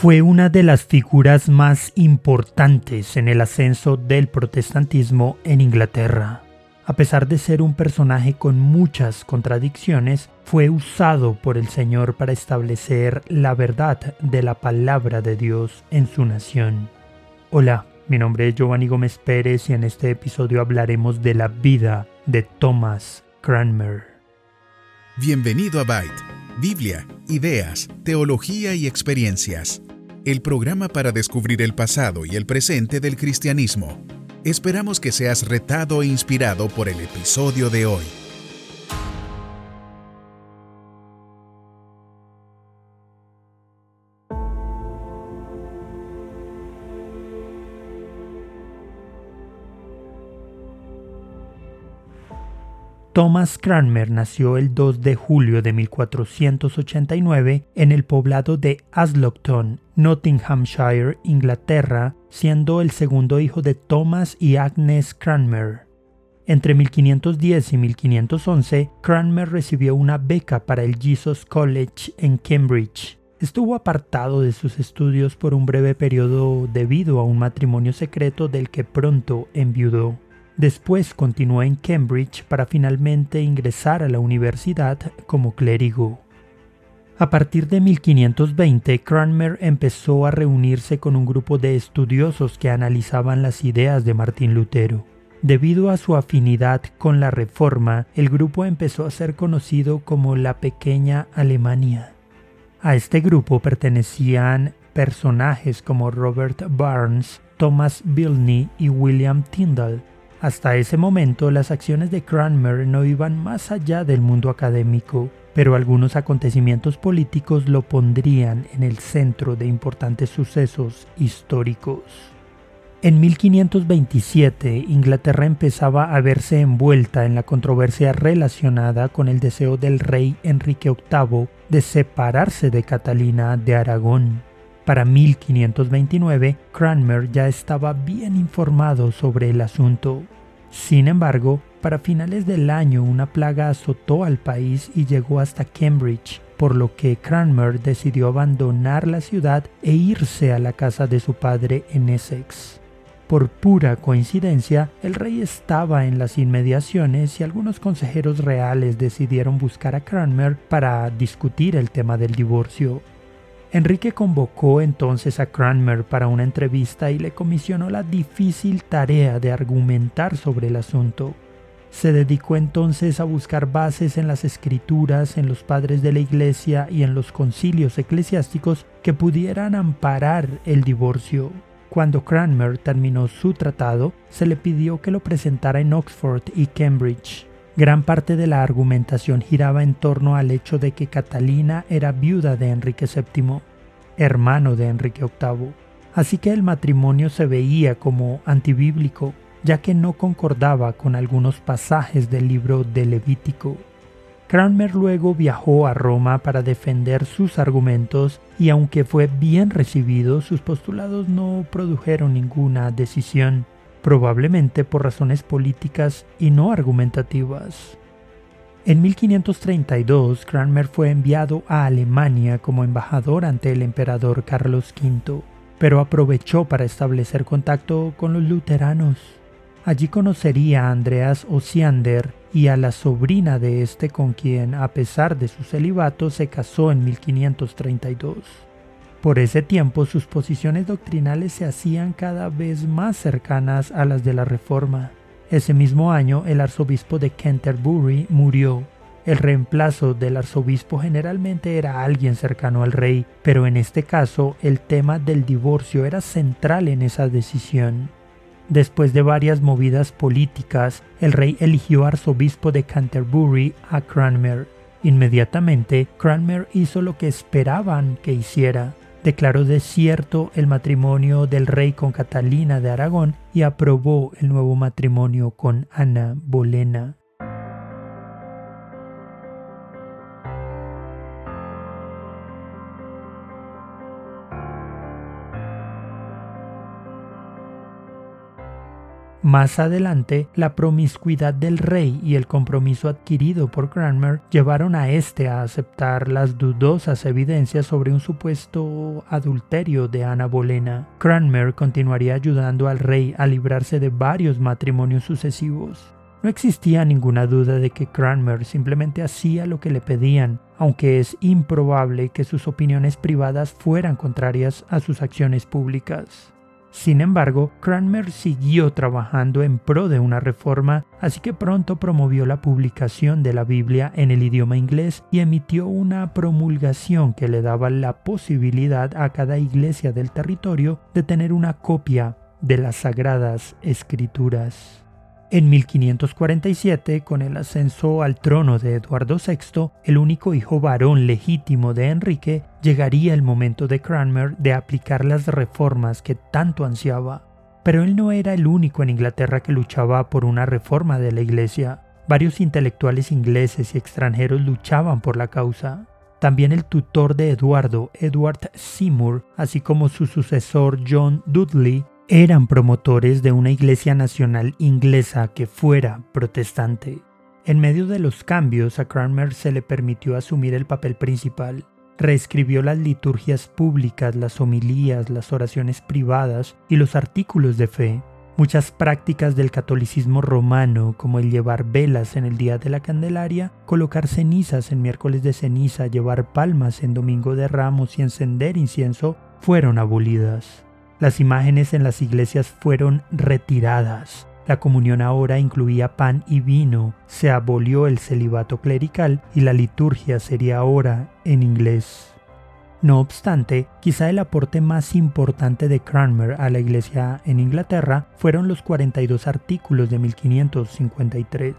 Fue una de las figuras más importantes en el ascenso del protestantismo en Inglaterra. A pesar de ser un personaje con muchas contradicciones, fue usado por el Señor para establecer la verdad de la palabra de Dios en su nación. Hola, mi nombre es Giovanni Gómez Pérez y en este episodio hablaremos de la vida de Thomas Cranmer. Bienvenido a Byte, Biblia, ideas, teología y experiencias el programa para descubrir el pasado y el presente del cristianismo. Esperamos que seas retado e inspirado por el episodio de hoy. Thomas Cranmer nació el 2 de julio de 1489 en el poblado de Aslockton, Nottinghamshire, Inglaterra, siendo el segundo hijo de Thomas y Agnes Cranmer. Entre 1510 y 1511, Cranmer recibió una beca para el Jesus College en Cambridge. Estuvo apartado de sus estudios por un breve periodo debido a un matrimonio secreto del que pronto enviudó. Después continuó en Cambridge para finalmente ingresar a la universidad como clérigo. A partir de 1520, Cranmer empezó a reunirse con un grupo de estudiosos que analizaban las ideas de Martín Lutero. Debido a su afinidad con la Reforma, el grupo empezó a ser conocido como la Pequeña Alemania. A este grupo pertenecían personajes como Robert Barnes, Thomas Bilney y William Tyndall, hasta ese momento las acciones de Cranmer no iban más allá del mundo académico, pero algunos acontecimientos políticos lo pondrían en el centro de importantes sucesos históricos. En 1527, Inglaterra empezaba a verse envuelta en la controversia relacionada con el deseo del rey Enrique VIII de separarse de Catalina de Aragón. Para 1529, Cranmer ya estaba bien informado sobre el asunto. Sin embargo, para finales del año una plaga azotó al país y llegó hasta Cambridge, por lo que Cranmer decidió abandonar la ciudad e irse a la casa de su padre en Essex. Por pura coincidencia, el rey estaba en las inmediaciones y algunos consejeros reales decidieron buscar a Cranmer para discutir el tema del divorcio. Enrique convocó entonces a Cranmer para una entrevista y le comisionó la difícil tarea de argumentar sobre el asunto. Se dedicó entonces a buscar bases en las escrituras, en los padres de la iglesia y en los concilios eclesiásticos que pudieran amparar el divorcio. Cuando Cranmer terminó su tratado, se le pidió que lo presentara en Oxford y Cambridge. Gran parte de la argumentación giraba en torno al hecho de que Catalina era viuda de Enrique VII, hermano de Enrique VIII, así que el matrimonio se veía como antibíblico, ya que no concordaba con algunos pasajes del libro de Levítico. Cranmer luego viajó a Roma para defender sus argumentos y aunque fue bien recibido, sus postulados no produjeron ninguna decisión probablemente por razones políticas y no argumentativas. En 1532, Cranmer fue enviado a Alemania como embajador ante el emperador Carlos V, pero aprovechó para establecer contacto con los luteranos. Allí conocería a Andreas Osiander y a la sobrina de este con quien, a pesar de su celibato, se casó en 1532. Por ese tiempo sus posiciones doctrinales se hacían cada vez más cercanas a las de la Reforma. Ese mismo año el arzobispo de Canterbury murió. El reemplazo del arzobispo generalmente era alguien cercano al rey, pero en este caso el tema del divorcio era central en esa decisión. Después de varias movidas políticas, el rey eligió arzobispo de Canterbury a Cranmer. Inmediatamente, Cranmer hizo lo que esperaban que hiciera declaró desierto el matrimonio del rey con Catalina de Aragón y aprobó el nuevo matrimonio con Ana Bolena. Más adelante, la promiscuidad del rey y el compromiso adquirido por Cranmer llevaron a este a aceptar las dudosas evidencias sobre un supuesto adulterio de Ana Bolena. Cranmer continuaría ayudando al rey a librarse de varios matrimonios sucesivos. No existía ninguna duda de que Cranmer simplemente hacía lo que le pedían, aunque es improbable que sus opiniones privadas fueran contrarias a sus acciones públicas. Sin embargo, Cranmer siguió trabajando en pro de una reforma, así que pronto promovió la publicación de la Biblia en el idioma inglés y emitió una promulgación que le daba la posibilidad a cada iglesia del territorio de tener una copia de las sagradas escrituras. En 1547, con el ascenso al trono de Eduardo VI, el único hijo varón legítimo de Enrique, llegaría el momento de Cranmer de aplicar las reformas que tanto ansiaba. Pero él no era el único en Inglaterra que luchaba por una reforma de la Iglesia. Varios intelectuales ingleses y extranjeros luchaban por la causa. También el tutor de Eduardo, Edward Seymour, así como su sucesor John Dudley, eran promotores de una iglesia nacional inglesa que fuera protestante. En medio de los cambios, a Cranmer se le permitió asumir el papel principal. Reescribió las liturgias públicas, las homilías, las oraciones privadas y los artículos de fe. Muchas prácticas del catolicismo romano, como el llevar velas en el día de la Candelaria, colocar cenizas en miércoles de ceniza, llevar palmas en domingo de ramos y encender incienso, fueron abolidas. Las imágenes en las iglesias fueron retiradas. La comunión ahora incluía pan y vino, se abolió el celibato clerical y la liturgia sería ahora en inglés. No obstante, quizá el aporte más importante de Cranmer a la iglesia en Inglaterra fueron los 42 artículos de 1553.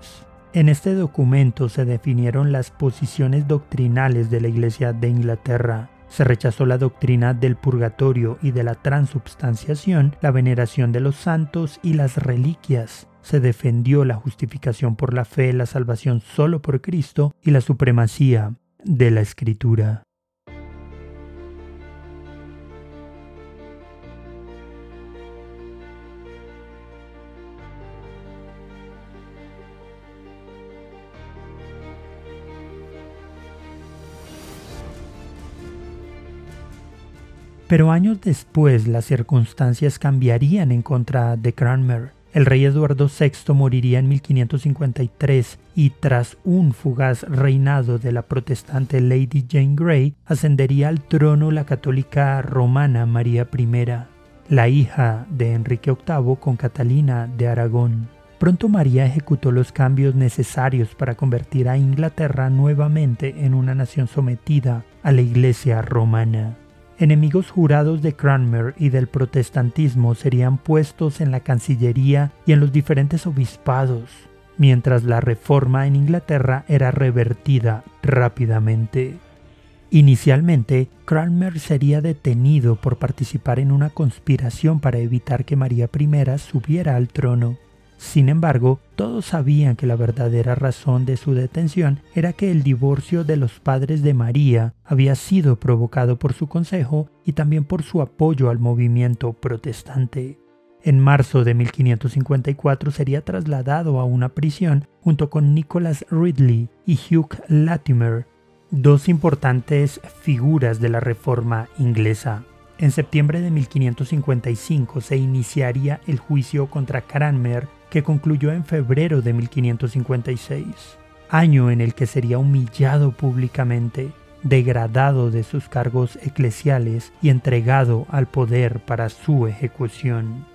En este documento se definieron las posiciones doctrinales de la iglesia de Inglaterra, se rechazó la doctrina del purgatorio y de la transubstanciación, la veneración de los santos y las reliquias. Se defendió la justificación por la fe, la salvación solo por Cristo y la supremacía de la Escritura. Pero años después las circunstancias cambiarían en contra de Cranmer. El rey Eduardo VI moriría en 1553 y tras un fugaz reinado de la protestante Lady Jane Grey, ascendería al trono la católica romana María I, la hija de Enrique VIII con Catalina de Aragón. Pronto María ejecutó los cambios necesarios para convertir a Inglaterra nuevamente en una nación sometida a la Iglesia romana. Enemigos jurados de Cranmer y del protestantismo serían puestos en la Cancillería y en los diferentes obispados, mientras la reforma en Inglaterra era revertida rápidamente. Inicialmente, Cranmer sería detenido por participar en una conspiración para evitar que María I subiera al trono. Sin embargo, todos sabían que la verdadera razón de su detención era que el divorcio de los padres de María había sido provocado por su consejo y también por su apoyo al movimiento protestante. En marzo de 1554 sería trasladado a una prisión junto con Nicholas Ridley y Hugh Latimer, dos importantes figuras de la Reforma inglesa. En septiembre de 1555 se iniciaría el juicio contra Cranmer que concluyó en febrero de 1556, año en el que sería humillado públicamente, degradado de sus cargos eclesiales y entregado al poder para su ejecución.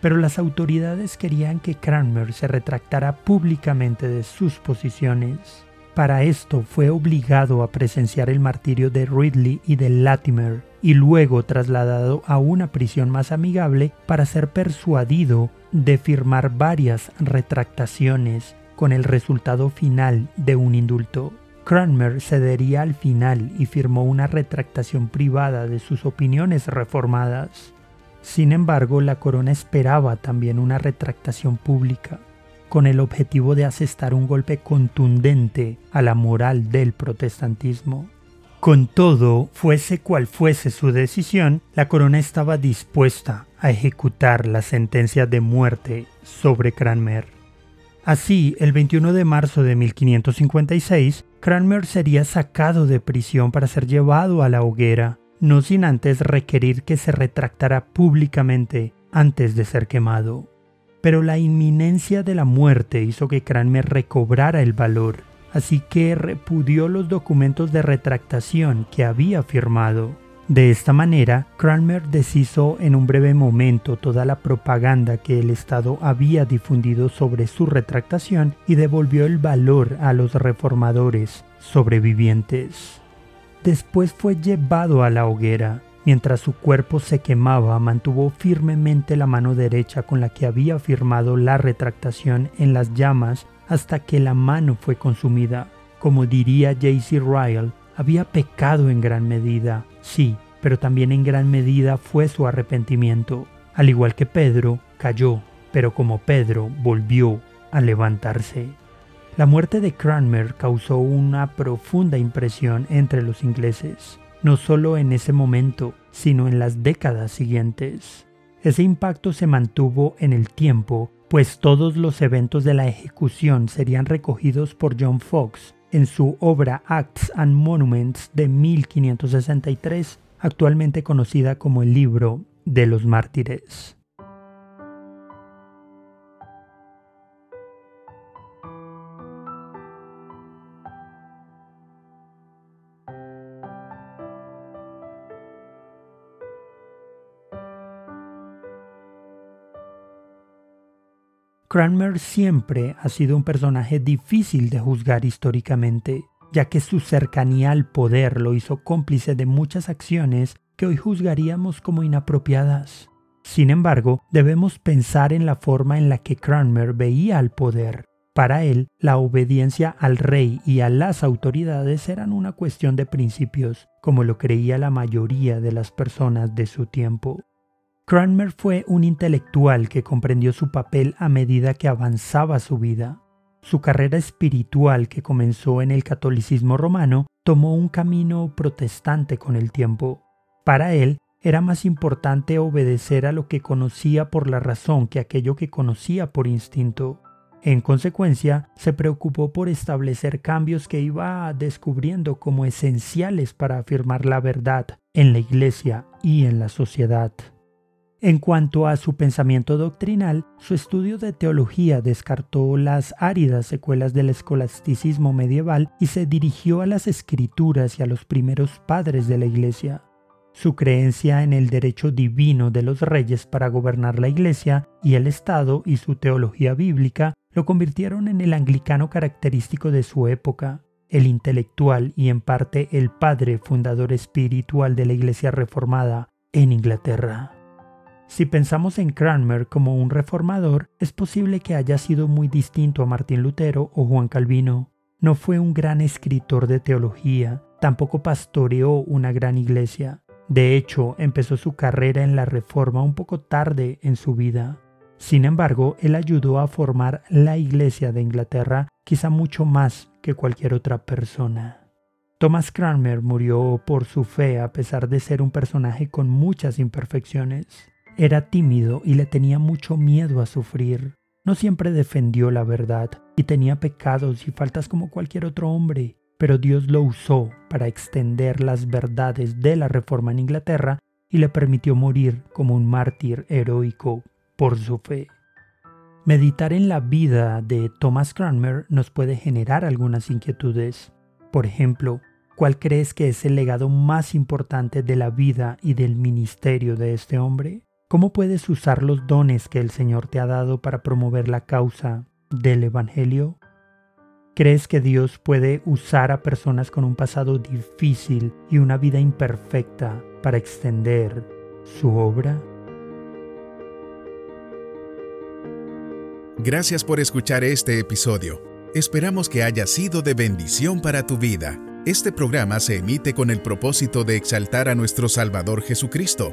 Pero las autoridades querían que Cranmer se retractara públicamente de sus posiciones. Para esto fue obligado a presenciar el martirio de Ridley y de Latimer y luego trasladado a una prisión más amigable para ser persuadido de firmar varias retractaciones con el resultado final de un indulto. Cranmer cedería al final y firmó una retractación privada de sus opiniones reformadas. Sin embargo, la corona esperaba también una retractación pública, con el objetivo de asestar un golpe contundente a la moral del protestantismo. Con todo, fuese cual fuese su decisión, la corona estaba dispuesta a ejecutar la sentencia de muerte sobre Cranmer. Así, el 21 de marzo de 1556, Cranmer sería sacado de prisión para ser llevado a la hoguera, no sin antes requerir que se retractara públicamente antes de ser quemado. Pero la inminencia de la muerte hizo que Cranmer recobrara el valor, así que repudió los documentos de retractación que había firmado. De esta manera, Cranmer deshizo en un breve momento toda la propaganda que el Estado había difundido sobre su retractación y devolvió el valor a los reformadores sobrevivientes. Después fue llevado a la hoguera. Mientras su cuerpo se quemaba, mantuvo firmemente la mano derecha con la que había firmado la retractación en las llamas hasta que la mano fue consumida. Como diría J.C. Ryle, había pecado en gran medida, sí, pero también en gran medida fue su arrepentimiento. Al igual que Pedro, cayó, pero como Pedro volvió a levantarse. La muerte de Cranmer causó una profunda impresión entre los ingleses, no solo en ese momento, sino en las décadas siguientes. Ese impacto se mantuvo en el tiempo, pues todos los eventos de la ejecución serían recogidos por John Fox en su obra Acts and Monuments de 1563, actualmente conocida como el libro de los mártires. Cranmer siempre ha sido un personaje difícil de juzgar históricamente, ya que su cercanía al poder lo hizo cómplice de muchas acciones que hoy juzgaríamos como inapropiadas. Sin embargo, debemos pensar en la forma en la que Cranmer veía al poder. Para él, la obediencia al rey y a las autoridades eran una cuestión de principios, como lo creía la mayoría de las personas de su tiempo. Cranmer fue un intelectual que comprendió su papel a medida que avanzaba su vida. Su carrera espiritual, que comenzó en el catolicismo romano, tomó un camino protestante con el tiempo. Para él, era más importante obedecer a lo que conocía por la razón que aquello que conocía por instinto. En consecuencia, se preocupó por establecer cambios que iba descubriendo como esenciales para afirmar la verdad en la Iglesia y en la sociedad. En cuanto a su pensamiento doctrinal, su estudio de teología descartó las áridas secuelas del escolasticismo medieval y se dirigió a las escrituras y a los primeros padres de la Iglesia. Su creencia en el derecho divino de los reyes para gobernar la Iglesia y el Estado y su teología bíblica lo convirtieron en el anglicano característico de su época, el intelectual y en parte el padre fundador espiritual de la Iglesia reformada en Inglaterra. Si pensamos en Cranmer como un reformador, es posible que haya sido muy distinto a Martín Lutero o Juan Calvino. No fue un gran escritor de teología, tampoco pastoreó una gran iglesia. De hecho, empezó su carrera en la reforma un poco tarde en su vida. Sin embargo, él ayudó a formar la Iglesia de Inglaterra quizá mucho más que cualquier otra persona. Thomas Cranmer murió por su fe a pesar de ser un personaje con muchas imperfecciones. Era tímido y le tenía mucho miedo a sufrir. No siempre defendió la verdad y tenía pecados y faltas como cualquier otro hombre, pero Dios lo usó para extender las verdades de la reforma en Inglaterra y le permitió morir como un mártir heroico por su fe. Meditar en la vida de Thomas Cranmer nos puede generar algunas inquietudes. Por ejemplo, ¿cuál crees que es el legado más importante de la vida y del ministerio de este hombre? ¿Cómo puedes usar los dones que el Señor te ha dado para promover la causa del Evangelio? ¿Crees que Dios puede usar a personas con un pasado difícil y una vida imperfecta para extender su obra? Gracias por escuchar este episodio. Esperamos que haya sido de bendición para tu vida. Este programa se emite con el propósito de exaltar a nuestro Salvador Jesucristo